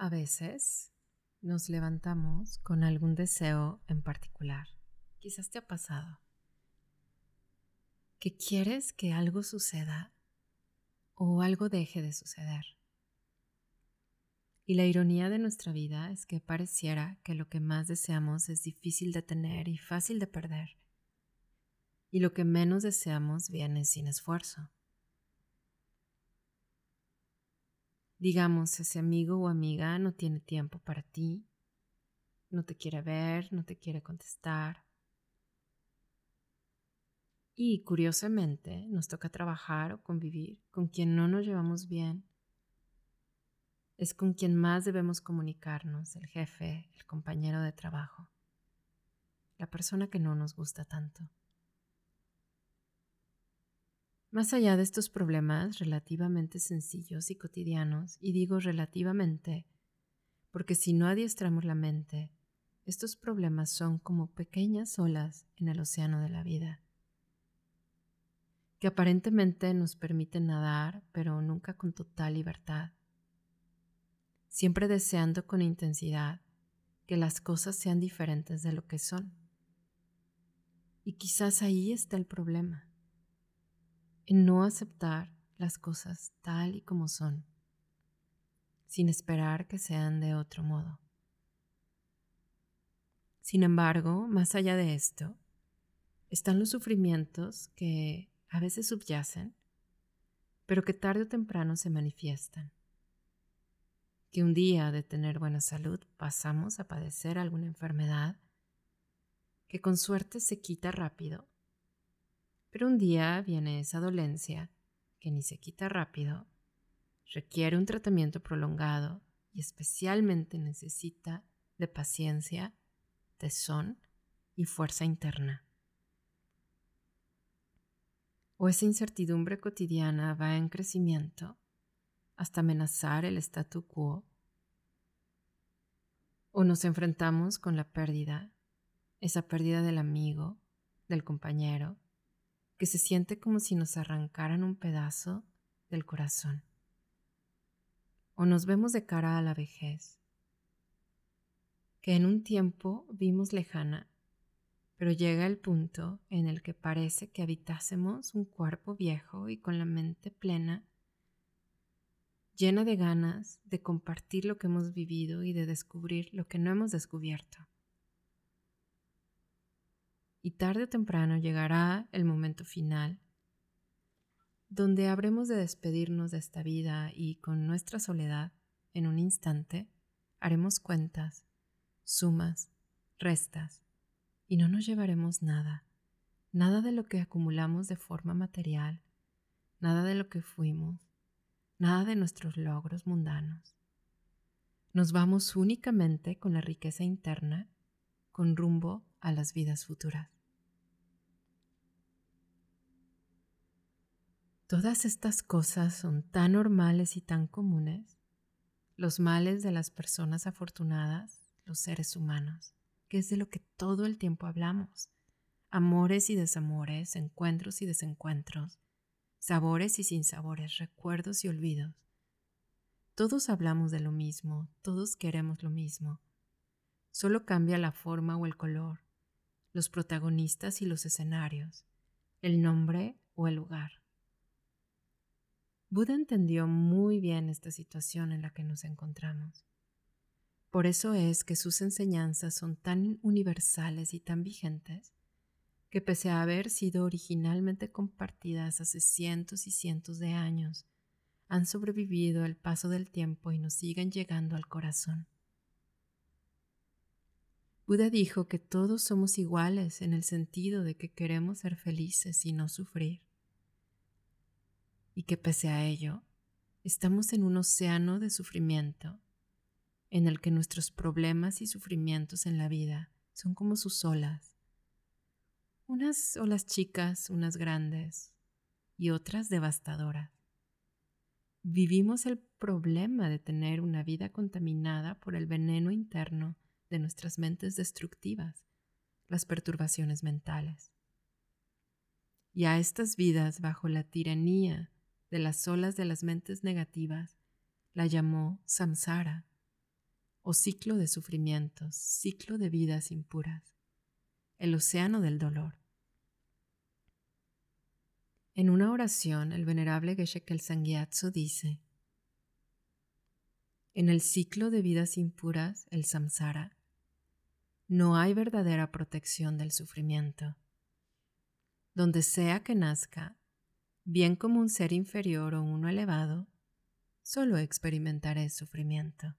A veces nos levantamos con algún deseo en particular. Quizás te ha pasado. Que quieres que algo suceda o algo deje de suceder. Y la ironía de nuestra vida es que pareciera que lo que más deseamos es difícil de tener y fácil de perder. Y lo que menos deseamos viene sin esfuerzo. Digamos, ese amigo o amiga no tiene tiempo para ti, no te quiere ver, no te quiere contestar. Y curiosamente nos toca trabajar o convivir con quien no nos llevamos bien. Es con quien más debemos comunicarnos, el jefe, el compañero de trabajo, la persona que no nos gusta tanto. Más allá de estos problemas relativamente sencillos y cotidianos, y digo relativamente, porque si no adiestramos la mente, estos problemas son como pequeñas olas en el océano de la vida, que aparentemente nos permiten nadar, pero nunca con total libertad, siempre deseando con intensidad que las cosas sean diferentes de lo que son. Y quizás ahí está el problema en no aceptar las cosas tal y como son, sin esperar que sean de otro modo. Sin embargo, más allá de esto, están los sufrimientos que a veces subyacen, pero que tarde o temprano se manifiestan. Que un día de tener buena salud pasamos a padecer alguna enfermedad que con suerte se quita rápido pero un día viene esa dolencia que ni se quita rápido, requiere un tratamiento prolongado y especialmente necesita de paciencia, tesón y fuerza interna. O esa incertidumbre cotidiana va en crecimiento hasta amenazar el statu quo. O nos enfrentamos con la pérdida, esa pérdida del amigo, del compañero, que se siente como si nos arrancaran un pedazo del corazón. O nos vemos de cara a la vejez, que en un tiempo vimos lejana, pero llega el punto en el que parece que habitásemos un cuerpo viejo y con la mente plena, llena de ganas de compartir lo que hemos vivido y de descubrir lo que no hemos descubierto y tarde o temprano llegará el momento final, donde habremos de despedirnos de esta vida y con nuestra soledad, en un instante, haremos cuentas, sumas, restas, y no nos llevaremos nada, nada de lo que acumulamos de forma material, nada de lo que fuimos, nada de nuestros logros mundanos. Nos vamos únicamente con la riqueza interna, con rumbo a las vidas futuras. Todas estas cosas son tan normales y tan comunes, los males de las personas afortunadas, los seres humanos, que es de lo que todo el tiempo hablamos, amores y desamores, encuentros y desencuentros, sabores y sinsabores, recuerdos y olvidos. Todos hablamos de lo mismo, todos queremos lo mismo, solo cambia la forma o el color, los protagonistas y los escenarios, el nombre o el lugar. Buda entendió muy bien esta situación en la que nos encontramos. Por eso es que sus enseñanzas son tan universales y tan vigentes que pese a haber sido originalmente compartidas hace cientos y cientos de años, han sobrevivido el paso del tiempo y nos siguen llegando al corazón. Buda dijo que todos somos iguales en el sentido de que queremos ser felices y no sufrir. Y que pese a ello, estamos en un océano de sufrimiento en el que nuestros problemas y sufrimientos en la vida son como sus olas. Unas olas chicas, unas grandes y otras devastadoras. Vivimos el problema de tener una vida contaminada por el veneno interno de nuestras mentes destructivas, las perturbaciones mentales. Y a estas vidas bajo la tiranía de las olas de las mentes negativas, la llamó samsara, o ciclo de sufrimientos, ciclo de vidas impuras, el océano del dolor. En una oración, el venerable Geshe Sangyatso dice, En el ciclo de vidas impuras, el samsara, no hay verdadera protección del sufrimiento. Donde sea que nazca, bien como un ser inferior o uno elevado, solo experimentaré sufrimiento.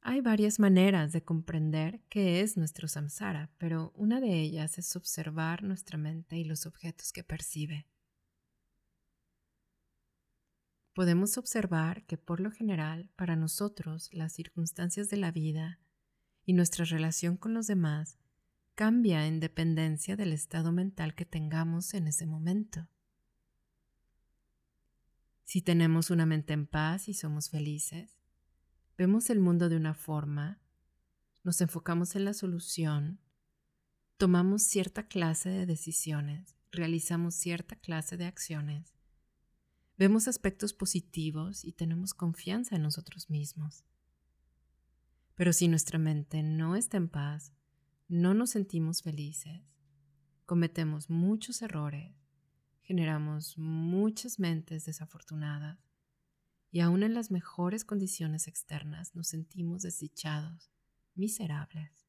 Hay varias maneras de comprender qué es nuestro samsara, pero una de ellas es observar nuestra mente y los objetos que percibe. Podemos observar que por lo general para nosotros las circunstancias de la vida y nuestra relación con los demás cambia en dependencia del estado mental que tengamos en ese momento. Si tenemos una mente en paz y somos felices, Vemos el mundo de una forma, nos enfocamos en la solución, tomamos cierta clase de decisiones, realizamos cierta clase de acciones, vemos aspectos positivos y tenemos confianza en nosotros mismos. Pero si nuestra mente no está en paz, no nos sentimos felices, cometemos muchos errores, generamos muchas mentes desafortunadas y aún en las mejores condiciones externas nos sentimos desdichados, miserables.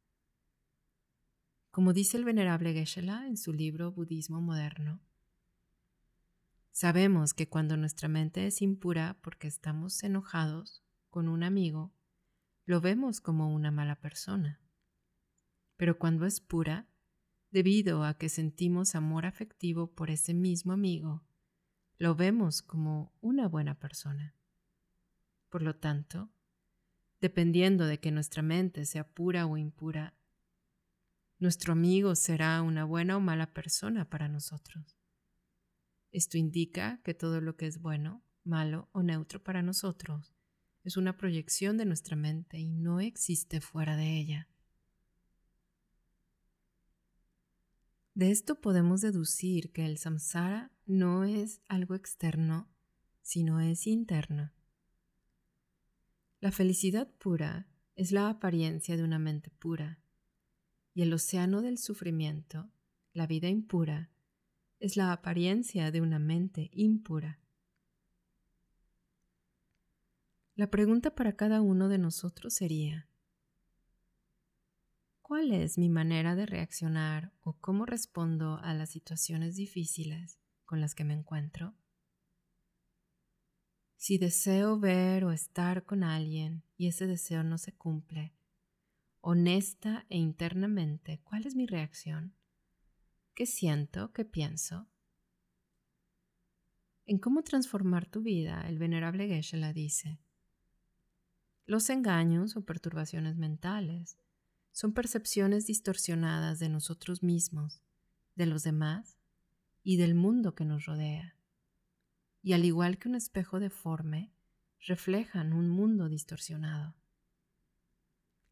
Como dice el venerable Geshe-la en su libro Budismo Moderno, sabemos que cuando nuestra mente es impura porque estamos enojados con un amigo, lo vemos como una mala persona. Pero cuando es pura, debido a que sentimos amor afectivo por ese mismo amigo, lo vemos como una buena persona. Por lo tanto, dependiendo de que nuestra mente sea pura o impura, nuestro amigo será una buena o mala persona para nosotros. Esto indica que todo lo que es bueno, malo o neutro para nosotros es una proyección de nuestra mente y no existe fuera de ella. De esto podemos deducir que el samsara no es algo externo, sino es interno. La felicidad pura es la apariencia de una mente pura, y el océano del sufrimiento, la vida impura, es la apariencia de una mente impura. La pregunta para cada uno de nosotros sería, ¿cuál es mi manera de reaccionar o cómo respondo a las situaciones difíciles con las que me encuentro? Si deseo ver o estar con alguien y ese deseo no se cumple, honesta e internamente, ¿cuál es mi reacción? ¿Qué siento? ¿Qué pienso? En cómo transformar tu vida, el venerable Geshe la dice. Los engaños o perturbaciones mentales son percepciones distorsionadas de nosotros mismos, de los demás y del mundo que nos rodea y al igual que un espejo deforme, reflejan un mundo distorsionado.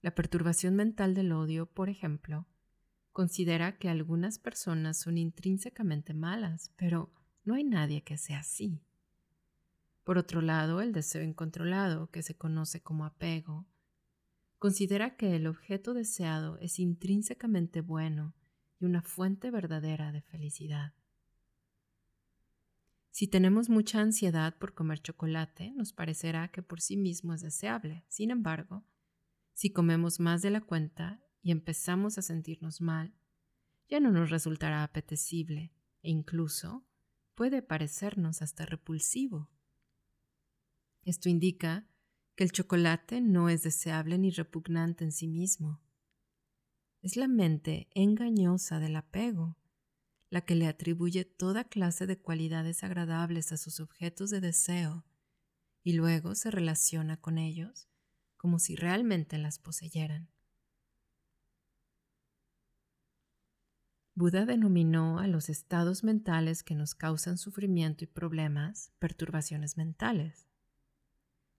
La perturbación mental del odio, por ejemplo, considera que algunas personas son intrínsecamente malas, pero no hay nadie que sea así. Por otro lado, el deseo incontrolado, que se conoce como apego, considera que el objeto deseado es intrínsecamente bueno y una fuente verdadera de felicidad. Si tenemos mucha ansiedad por comer chocolate, nos parecerá que por sí mismo es deseable. Sin embargo, si comemos más de la cuenta y empezamos a sentirnos mal, ya no nos resultará apetecible e incluso puede parecernos hasta repulsivo. Esto indica que el chocolate no es deseable ni repugnante en sí mismo. Es la mente engañosa del apego la que le atribuye toda clase de cualidades agradables a sus objetos de deseo y luego se relaciona con ellos como si realmente las poseyeran. Buda denominó a los estados mentales que nos causan sufrimiento y problemas perturbaciones mentales,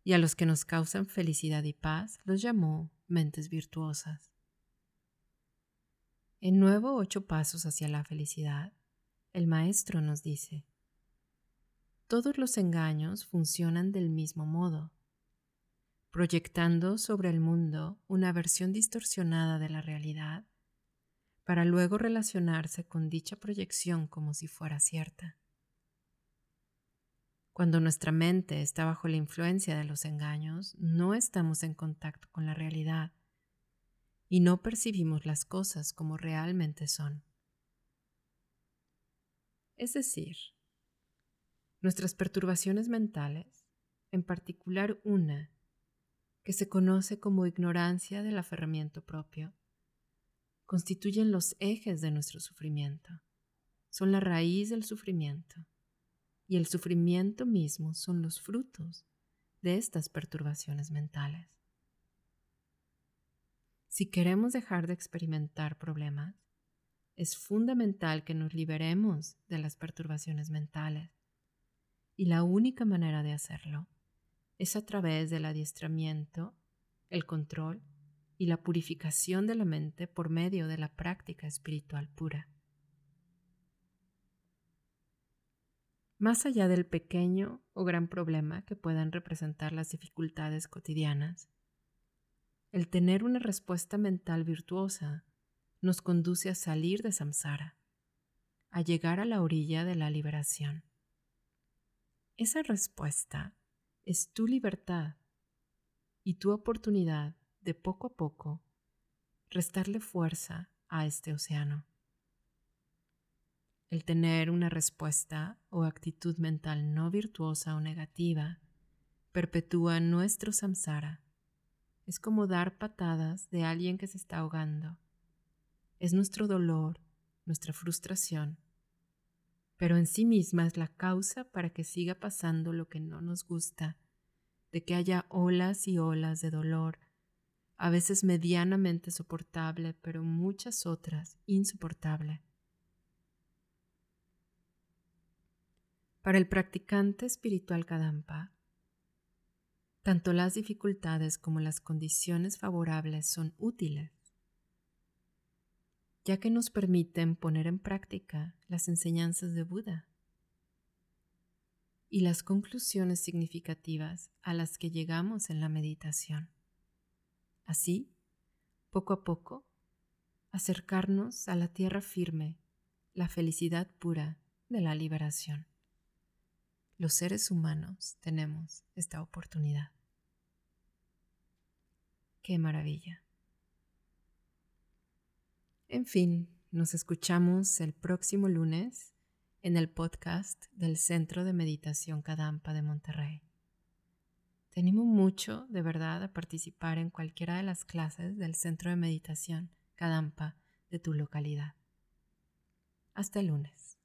y a los que nos causan felicidad y paz los llamó mentes virtuosas. En Nuevo Ocho Pasos hacia la Felicidad, el Maestro nos dice, Todos los engaños funcionan del mismo modo, proyectando sobre el mundo una versión distorsionada de la realidad para luego relacionarse con dicha proyección como si fuera cierta. Cuando nuestra mente está bajo la influencia de los engaños, no estamos en contacto con la realidad y no percibimos las cosas como realmente son. Es decir, nuestras perturbaciones mentales, en particular una que se conoce como ignorancia del aferramiento propio, constituyen los ejes de nuestro sufrimiento, son la raíz del sufrimiento, y el sufrimiento mismo son los frutos de estas perturbaciones mentales. Si queremos dejar de experimentar problemas, es fundamental que nos liberemos de las perturbaciones mentales, y la única manera de hacerlo es a través del adiestramiento, el control y la purificación de la mente por medio de la práctica espiritual pura. Más allá del pequeño o gran problema que puedan representar las dificultades cotidianas, el tener una respuesta mental virtuosa nos conduce a salir de samsara, a llegar a la orilla de la liberación. Esa respuesta es tu libertad y tu oportunidad de poco a poco restarle fuerza a este océano. El tener una respuesta o actitud mental no virtuosa o negativa perpetúa nuestro samsara. Es como dar patadas de alguien que se está ahogando. Es nuestro dolor, nuestra frustración, pero en sí misma es la causa para que siga pasando lo que no nos gusta, de que haya olas y olas de dolor a veces medianamente soportable, pero muchas otras insoportable. Para el practicante espiritual Kadampa, tanto las dificultades como las condiciones favorables son útiles, ya que nos permiten poner en práctica las enseñanzas de Buda y las conclusiones significativas a las que llegamos en la meditación. Así, poco a poco, acercarnos a la tierra firme, la felicidad pura de la liberación. Los seres humanos tenemos esta oportunidad. ¡Qué maravilla! En fin, nos escuchamos el próximo lunes en el podcast del Centro de Meditación Kadampa de Monterrey. Te animo mucho, de verdad, a participar en cualquiera de las clases del centro de meditación Kadampa de tu localidad. Hasta el lunes.